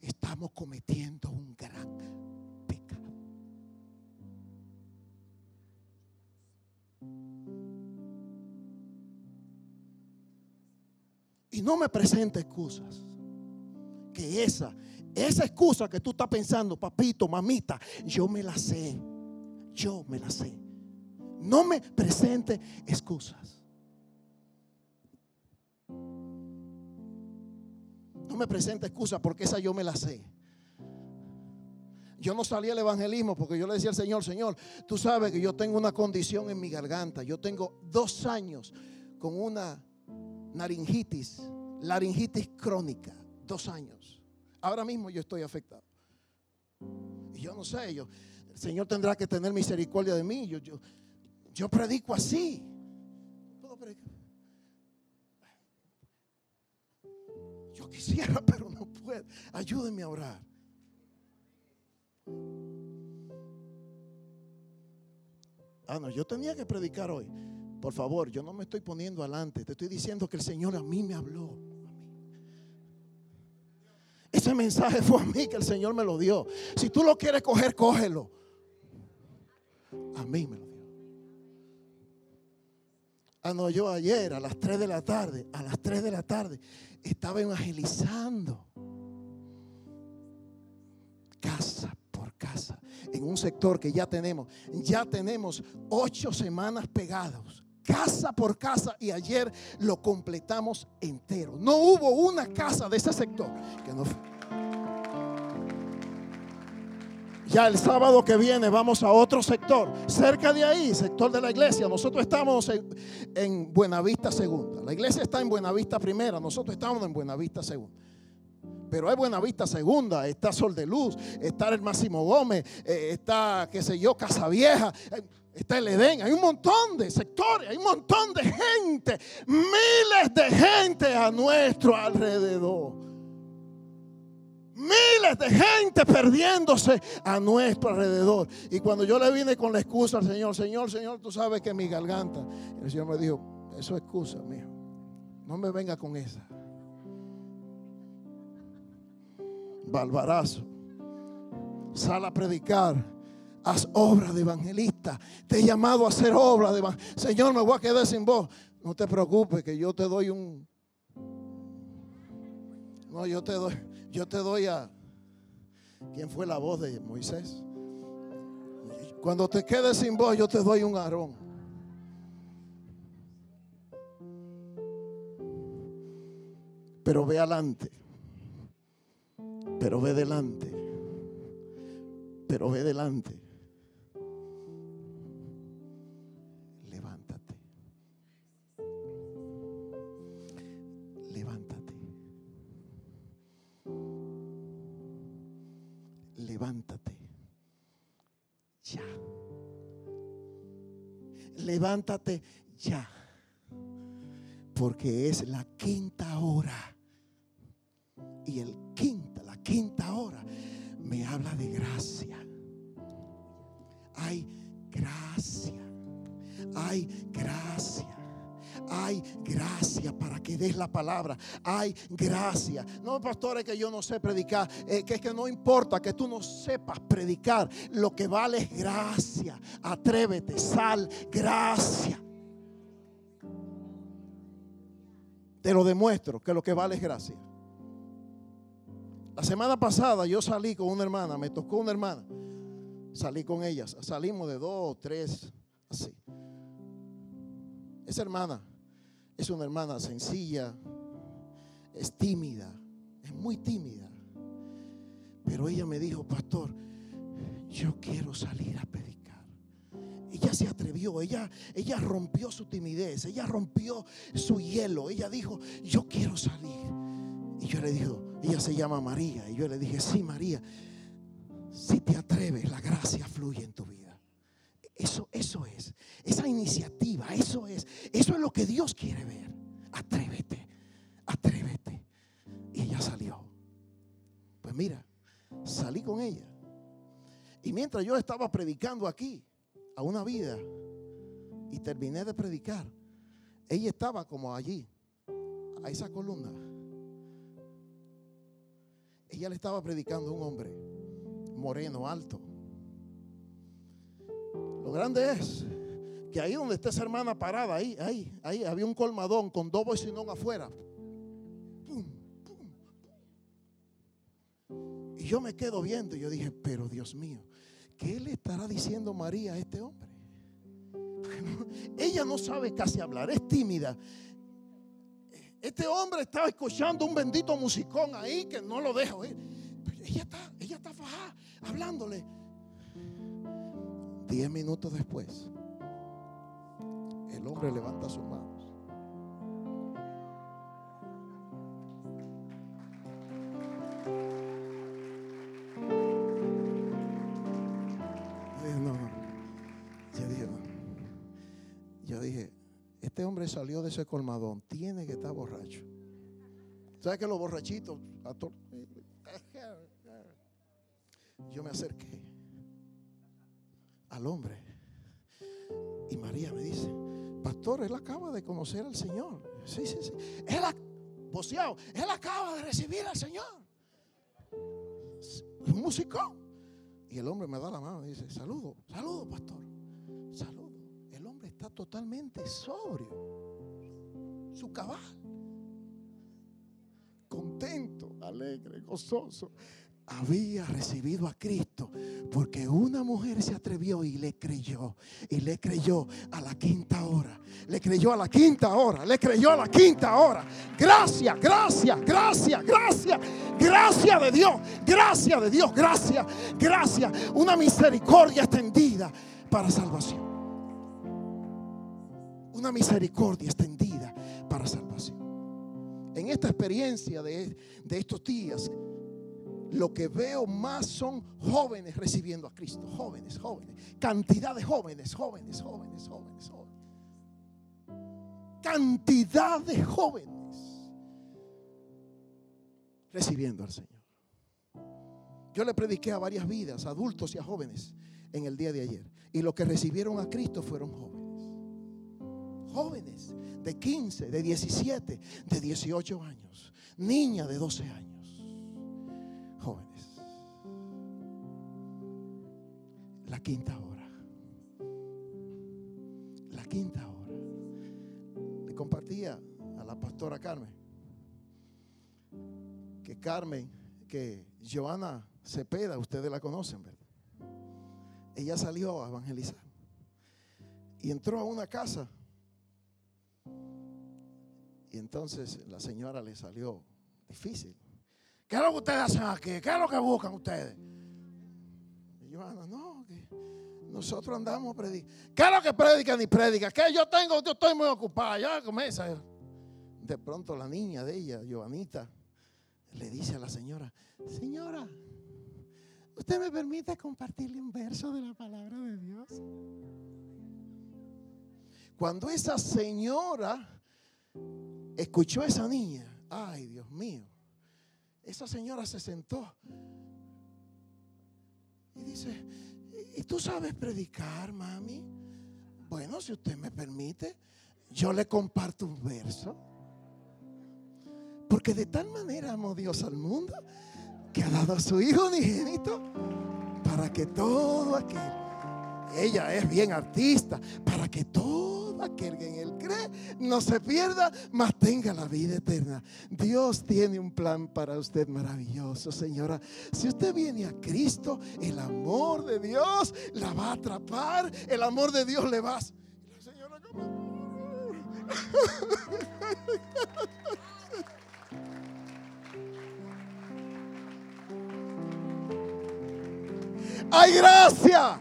estamos cometiendo un gran pecado. Y no me presente excusas. Que esa, esa excusa que tú estás pensando, papito, mamita, yo me la sé. Yo me la sé. No me presente excusas. No me presente excusas porque esa yo me la sé. Yo no salí al evangelismo porque yo le decía al Señor, Señor, tú sabes que yo tengo una condición en mi garganta. Yo tengo dos años con una naringitis, laringitis crónica. Dos años. Ahora mismo yo estoy afectado. Y yo no sé, yo, el Señor tendrá que tener misericordia de mí. Yo, yo, yo predico así. Yo quisiera, pero no puedo. Ayúdenme a orar. Ah, no, yo tenía que predicar hoy. Por favor, yo no me estoy poniendo adelante. Te estoy diciendo que el Señor a mí me habló. Ese mensaje fue a mí que el Señor me lo dio. Si tú lo quieres coger, cógelo. A mí me lo. Ah, no, yo ayer a las 3 de la tarde, a las 3 de la tarde, estaba evangelizando. Casa por casa. En un sector que ya tenemos. Ya tenemos ocho semanas pegados casa por casa y ayer lo completamos entero. No hubo una casa de ese sector que no Ya el sábado que viene vamos a otro sector, cerca de ahí, sector de la iglesia. Nosotros estamos en, en Buenavista Segunda. La iglesia está en Buenavista Primera, nosotros estamos en Buenavista Segunda. Pero hay Buenavista Segunda, está Sol de Luz, está el Máximo Gómez, eh, está, qué sé yo, Casa Vieja. Eh, está el Edén, hay un montón de sectores, hay un montón de gente, miles de gente a nuestro alrededor. Miles de gente perdiéndose a nuestro alrededor. Y cuando yo le vine con la excusa al Señor, Señor, Señor, tú sabes que mi garganta, el Señor me dijo, eso es excusa, mío. No me venga con esa. Balbarazo. Sal a predicar haz obra de evangelista. Te he llamado a hacer obra de evangelista. Señor, me voy a quedar sin voz. No te preocupes que yo te doy un... No, yo te doy, yo te doy a... ¿Quién fue la voz de Moisés? Cuando te quedes sin voz, yo te doy un arón. Pero ve adelante. Pero ve delante. Pero ve delante. Levántate. Ya. Levántate ya. Porque es la quinta hora. Y el quinta, la quinta hora me habla de gracia. Hay gracia. Hay gracia. Hay gracia para que des la palabra. Hay gracia. No, pastores, que yo no sé predicar. Que es que no importa que tú no sepas predicar. Lo que vale es gracia. Atrévete, sal, gracia. Te lo demuestro que lo que vale es gracia. La semana pasada yo salí con una hermana, me tocó una hermana. Salí con ellas. Salimos de dos, tres, así. Esa hermana es una hermana sencilla, es tímida, es muy tímida. Pero ella me dijo, pastor, yo quiero salir a predicar. ella se atrevió, ella, ella rompió su timidez, ella rompió su hielo, ella dijo, yo quiero salir. Y yo le dijo, ella se llama María. Y yo le dije, sí, María, si te atreves, la gracia fluye en tu vida. Eso, eso es, esa iniciativa, eso es, eso es lo que Dios quiere ver. Atrévete, atrévete. Y ella salió. Pues mira, salí con ella. Y mientras yo estaba predicando aquí, a una vida, y terminé de predicar, ella estaba como allí, a esa columna. Ella le estaba predicando a un hombre moreno, alto. Lo grande es que ahí donde está esa hermana parada, ahí, ahí, ahí había un colmadón con dos bocinón afuera. Y yo me quedo viendo y yo dije, pero Dios mío, ¿qué le estará diciendo María a este hombre? Ella no sabe casi hablar, es tímida. Este hombre estaba escuchando un bendito musicón ahí que no lo deja oír. ella está, ella está fajada, hablándole. Diez minutos después, el hombre levanta sus manos. este hombre salió de ese colmadón, tiene que estar borracho. ¿Sabes que los borrachitos? Yo me acerqué al hombre él acaba de conocer al Señor. Sí, sí, sí. Él, él acaba de recibir al Señor. Un músico. Y el hombre me da la mano y dice, saludo, saludo, pastor. Saludo está totalmente sobrio, su cabal, contento, alegre, gozoso. Había recibido a Cristo porque una mujer se atrevió y le creyó. Y le creyó a la quinta hora. Le creyó a la quinta hora. Le creyó a la quinta hora. Gracias, gracias, gracias, gracias. Gracias de Dios. Gracias de Dios. Gracias, gracias. Una misericordia extendida para salvación una misericordia extendida para salvación. En esta experiencia de, estos días, lo que veo más son jóvenes recibiendo a Cristo. Jóvenes, jóvenes. Cantidad de jóvenes, jóvenes, jóvenes, jóvenes, jóvenes. Cantidad de jóvenes recibiendo al Señor. Yo le prediqué a varias vidas, adultos y a jóvenes, en el día de ayer. Y los que recibieron a Cristo fueron jóvenes jóvenes de 15, de 17, de 18 años, niña de 12 años, jóvenes. La quinta hora. La quinta hora. Le compartía a la pastora Carmen que Carmen, que Joana Cepeda, ustedes la conocen, ¿verdad? Ella salió a evangelizar y entró a una casa y entonces la señora le salió difícil. ¿Qué es lo que ustedes hacen aquí? ¿Qué es lo que buscan ustedes? Y yo, no, que nosotros andamos predicando. ¿Qué es lo que predican y predican? Que yo tengo, yo estoy muy ocupada. Ya comienza. De pronto la niña de ella, Joanita, le dice a la señora, señora, ¿usted me permite compartirle un verso de la palabra de Dios? Cuando esa señora escuchó a esa niña, ay Dios mío, esa señora se sentó y dice, ¿y tú sabes predicar, mami? Bueno, si usted me permite, yo le comparto un verso. Porque de tal manera amó Dios al mundo que ha dado a su Hijo unigénito para que todo aquel, ella es bien artista, para que todo que en él cree no se pierda, mas tenga la vida eterna. Dios tiene un plan para usted maravilloso, señora. Si usted viene a Cristo, el amor de Dios la va a atrapar, el amor de Dios le va a... La señora ¡Hay gracia!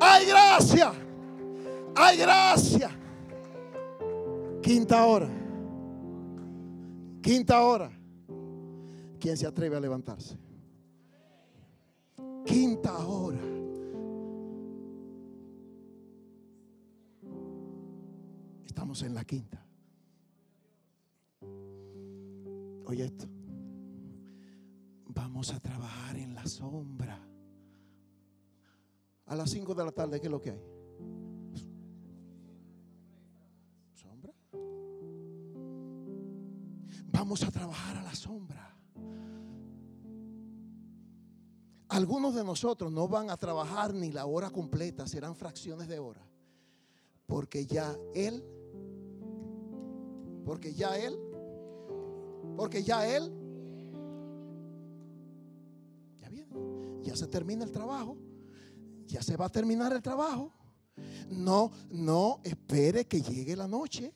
Hay gracia. Hay gracia. Quinta hora. Quinta hora. ¿Quién se atreve a levantarse? Quinta hora. Estamos en la quinta. Oye esto. Vamos a trabajar en la sombra. A las 5 de la tarde, ¿qué es lo que hay? A trabajar a la sombra. Algunos de nosotros no van a trabajar ni la hora completa, serán fracciones de hora. Porque ya Él, porque ya Él, porque ya Él, ya viene, ya se termina el trabajo ya se va a terminar el trabajo. No, no espere que llegue la noche.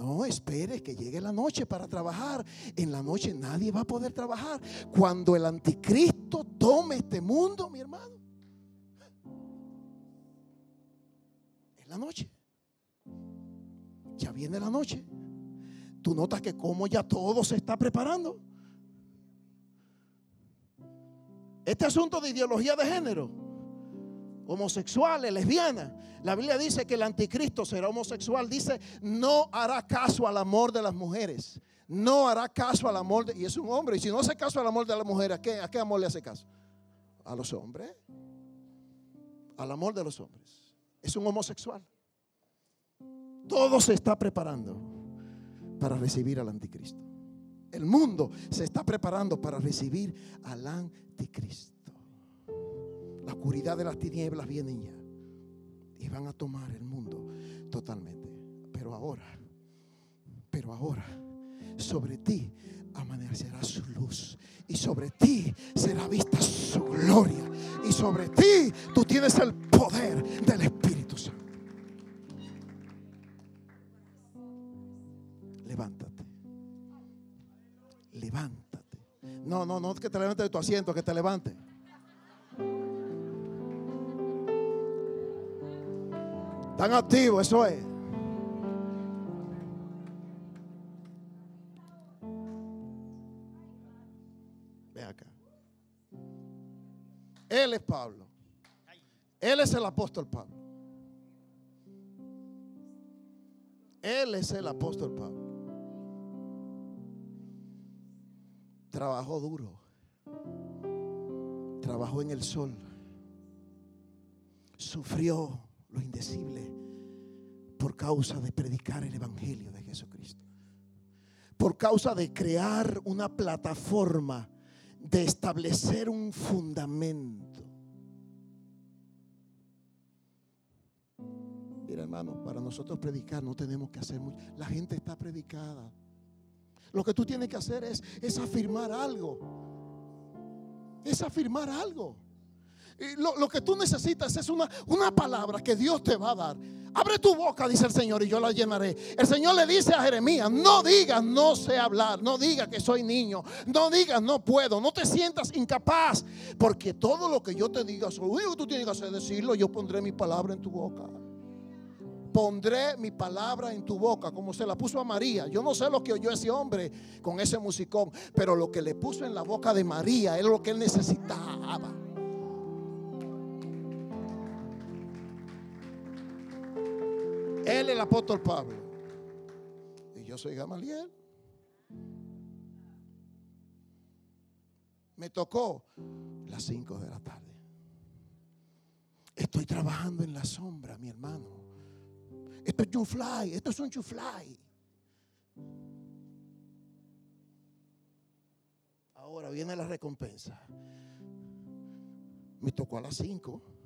No espere que llegue la noche para trabajar. En la noche nadie va a poder trabajar. Cuando el anticristo tome este mundo, mi hermano. Es la noche. Ya viene la noche. Tú notas que como ya todo se está preparando. Este asunto de ideología de género, homosexuales, lesbianas, la Biblia dice que el anticristo será homosexual, dice, no hará caso al amor de las mujeres, no hará caso al amor, de, y es un hombre, y si no hace caso al amor de las mujeres, ¿a qué, ¿a qué amor le hace caso? A los hombres, al amor de los hombres. Es un homosexual. Todo se está preparando para recibir al anticristo. El mundo se está preparando para recibir al anticristo. La oscuridad de las tinieblas viene ya. Y van a tomar el mundo totalmente. Pero ahora, pero ahora, sobre ti amanecerá su luz. Y sobre ti será vista su gloria. Y sobre ti tú tienes el poder del Espíritu Santo. Levántate levántate. No, no, no que te levantes de tu asiento, que te levante. Tan activo, eso es. Ve acá. Él es Pablo. Él es el apóstol Pablo. Él es el apóstol Pablo. trabajó duro. Trabajó en el sol. Sufrió lo indecible por causa de predicar el Evangelio de Jesucristo. Por causa de crear una plataforma, de establecer un fundamento. Mira hermano, para nosotros predicar no tenemos que hacer mucho. La gente está predicada. Lo que tú tienes que hacer es, es afirmar algo. Es afirmar algo. Y lo, que tú necesitas es una, una palabra que Dios te va a dar. Abre tu boca, dice el Señor, y yo la llenaré. El Señor le dice a Jeremías, no digas no sé hablar, no digas que soy niño, no digas no puedo, no te sientas incapaz, porque todo lo que yo te diga, lo único que tú tienes que hacer es decirlo, yo pondré mi palabra en tu boca pondré mi palabra en tu boca, como se la puso a María. Yo no sé lo que oyó ese hombre con ese musicón, pero lo que le puso en la boca de María es lo que él necesitaba. Él es el apóstol Pablo. Y yo soy Gamaliel. Me tocó las 5 de la tarde. Estoy trabajando en la sombra, mi hermano. Esto es un fly, esto es un chufly. Ahora viene la recompensa. Me tocó a las 5.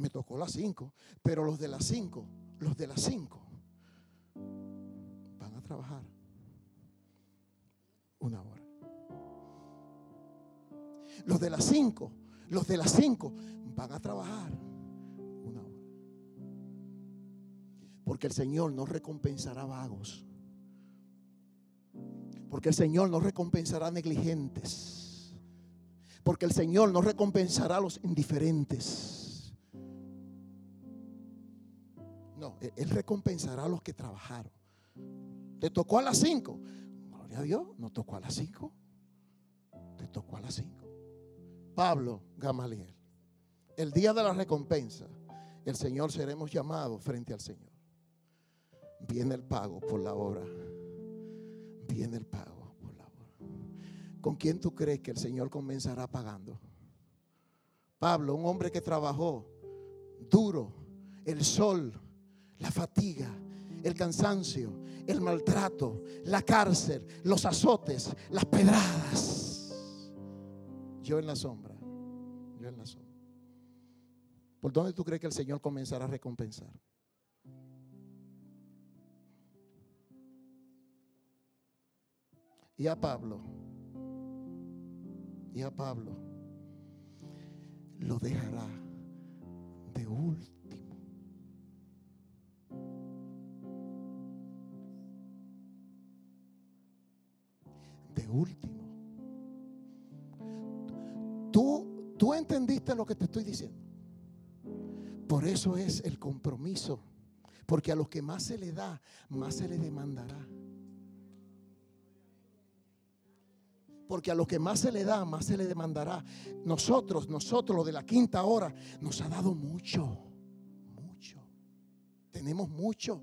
Me tocó las 5. Pero los de las 5, los de las 5 van a trabajar una hora. Los de las 5, los de las 5 van a trabajar Porque el Señor no recompensará vagos. Porque el Señor no recompensará negligentes. Porque el Señor no recompensará a los indiferentes. Él recompensará a los que trabajaron. Te tocó a las 5. Gloria a Dios, no tocó a las 5. Te tocó a las 5. Pablo Gamaliel. El día de la recompensa, el Señor seremos llamados frente al Señor. Viene el pago por la obra. Viene el pago por la obra. ¿Con quién tú crees que el Señor comenzará pagando? Pablo, un hombre que trabajó duro, el sol, la fatiga, el cansancio, el maltrato, la cárcel, los azotes, las pedradas. Yo en la sombra, yo en la sombra. ¿Por dónde tú crees que el Señor comenzará a recompensar? Y a Pablo, y a Pablo lo dejará de último. Último. Tú, tú entendiste lo que te estoy diciendo. Por eso es el compromiso. Porque a los que más se le da, más se le demandará. Porque a los que más se le da, más se le demandará. Nosotros, nosotros, lo de la quinta hora, nos ha dado mucho. Mucho. Tenemos mucho.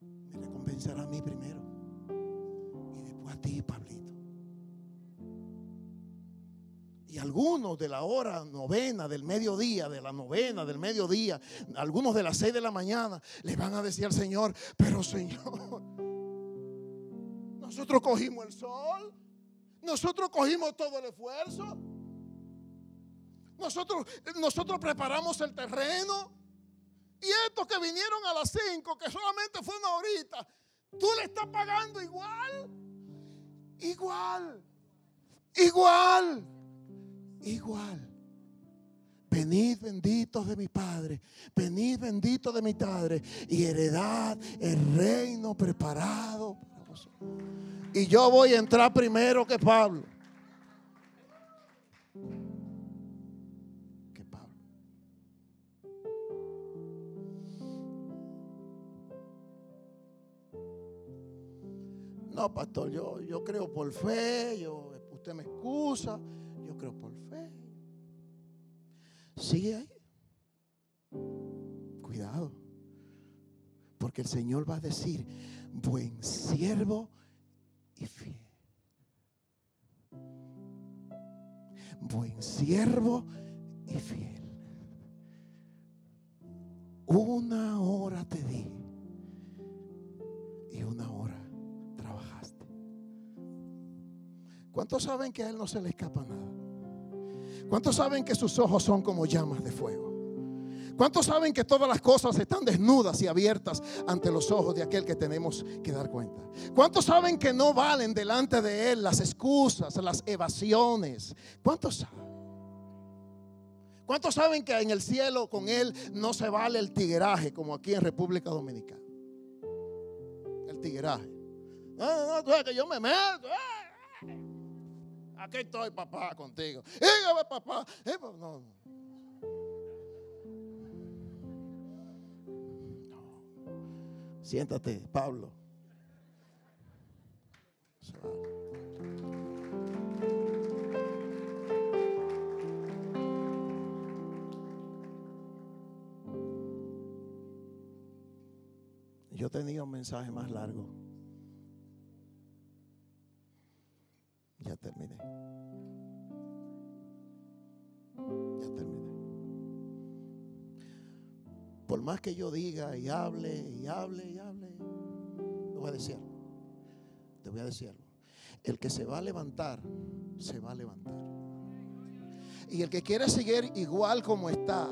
Me recompensará a mí primero. Ti, Pablito. Y algunos de la hora novena del mediodía, de la novena del mediodía, algunos de las seis de la mañana, le van a decir al Señor, pero Señor, nosotros cogimos el sol, nosotros cogimos todo el esfuerzo, nosotros, nosotros preparamos el terreno. Y estos que vinieron a las cinco, que solamente fue una horita, tú le estás pagando igual, igual, igual igual. Venid benditos de mi Padre, venid benditos de mi Padre y heredad el reino preparado. Y yo voy a entrar primero que Pablo. No, pastor, yo, yo creo por fe, yo, usted me excusa yo creo por fe. Sigue ahí. Cuidado. Porque el Señor va a decir, buen siervo y fiel. Buen siervo y fiel. Una hora te di y una hora ¿Cuántos saben que a Él no se le escapa nada? ¿Cuántos saben que sus ojos son como llamas de fuego? ¿Cuántos saben que todas las cosas están desnudas y abiertas ante los ojos de aquel que tenemos que dar cuenta? ¿Cuántos saben que no valen delante de Él las excusas, las evasiones? ¿Cuántos saben? ¿Cuántos saben que en el cielo con Él no se vale el tigueraje como aquí en República Dominicana? El tigueraje. No, no, no, que yo me meto. Aquí estoy, papá, contigo. Papá. Eh, pues, no. Siéntate, Pablo. Yo tenía un mensaje más largo. Ya terminé. Ya terminé. Por más que yo diga y hable y hable y hable, te voy a decirlo. Te voy a decirlo. El que se va a levantar, se va a levantar. Y el que quiere seguir igual como está,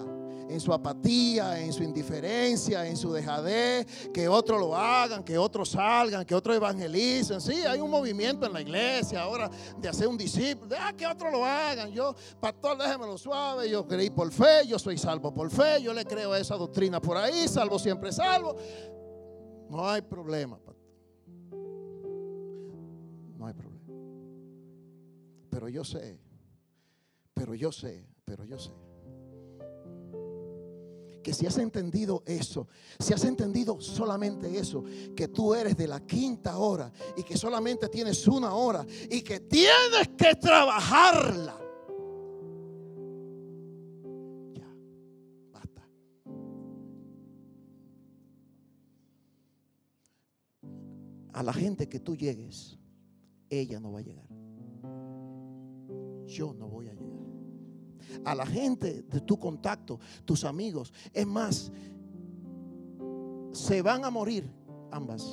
en su apatía, en su indiferencia, en su dejadez, que otros lo hagan, que otros salgan, que otros evangelicen. Sí, hay un movimiento en la iglesia ahora de hacer un discípulo, ah, que otros lo hagan. Yo, pastor, déjemelo suave, yo creí por fe, yo soy salvo por fe, yo le creo a esa doctrina por ahí, salvo siempre salvo. No hay problema. No hay problema. pero yo sé, pero yo sé, pero yo sé. Que si has entendido eso, si has entendido solamente eso, que tú eres de la quinta hora y que solamente tienes una hora y que tienes que trabajarla. Ya, basta. A la gente que tú llegues, ella no va a llegar. Yo no voy a llegar a la gente de tu contacto, tus amigos. Es más, se van a morir ambas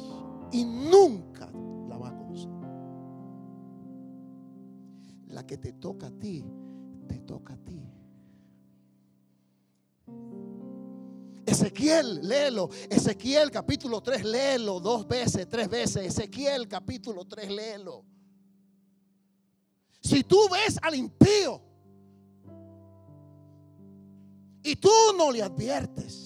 y nunca la va a conocer. La que te toca a ti, te toca a ti. Ezequiel, léelo. Ezequiel capítulo 3, léelo dos veces, tres veces. Ezequiel capítulo 3, léelo. Si tú ves al impío, y tú no le adviertes.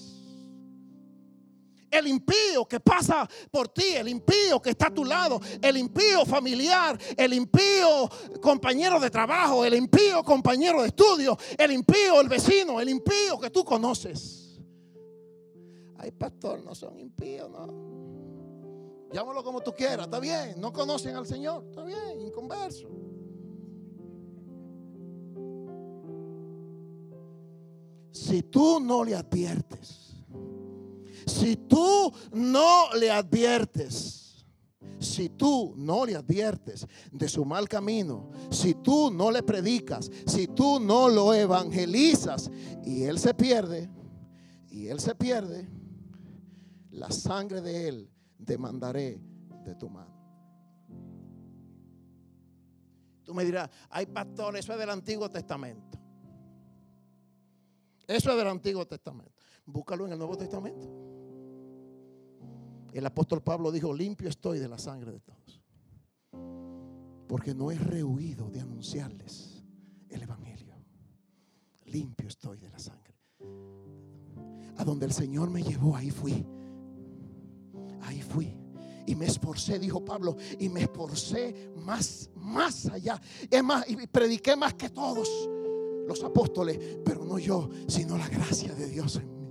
El impío que pasa por ti, el impío que está a tu lado, el impío familiar, el impío compañero de trabajo, el impío compañero de estudio, el impío, el vecino, el impío que tú conoces. Ay, pastor, no son impíos, no. Llámalo como tú quieras, está bien. No conocen al Señor, está bien, inconverso. Si tú no le adviertes, si tú no le adviertes, si tú no le adviertes de su mal camino, si tú no le predicas, si tú no lo evangelizas y él se pierde, y él se pierde, la sangre de él demandaré de tu mano. Tú me dirás, hay pastores, eso es del Antiguo Testamento. Eso es del Antiguo Testamento. Búscalo en el Nuevo Testamento. El apóstol Pablo dijo, limpio estoy de la sangre de todos. Porque no he rehuido de anunciarles el Evangelio. Limpio estoy de la sangre. A donde el Señor me llevó, ahí fui. Ahí fui. Y me esforcé, dijo Pablo, y me esforcé más, más allá. Es más, y prediqué más que todos los apóstoles, pero no yo, sino la gracia de Dios en mí.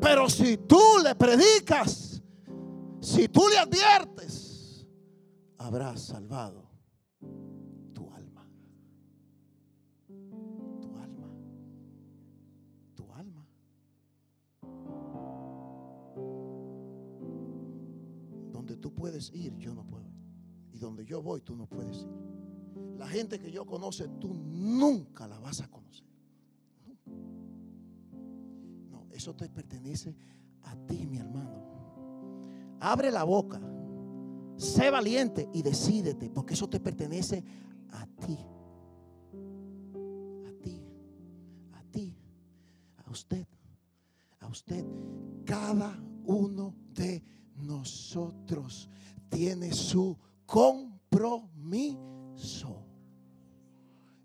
Pero si tú le predicas, si tú le adviertes, habrás salvado ir, yo no puedo. Y donde yo voy, tú no puedes ir. La gente que yo conoce, tú nunca la vas a conocer. No, eso te pertenece a ti, mi hermano. Abre la boca, sé valiente y decídete, porque eso te pertenece a ti. A ti, a ti, a usted, a usted. Cada uno de nosotros tiene su compromiso.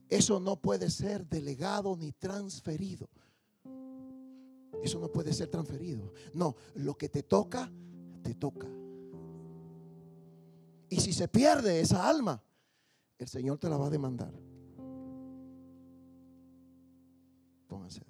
Eso no puede ser delegado ni transferido. Eso no puede ser transferido. No, lo que te toca, te toca. Y si se pierde esa alma, el Señor te la va a demandar. Pónganse.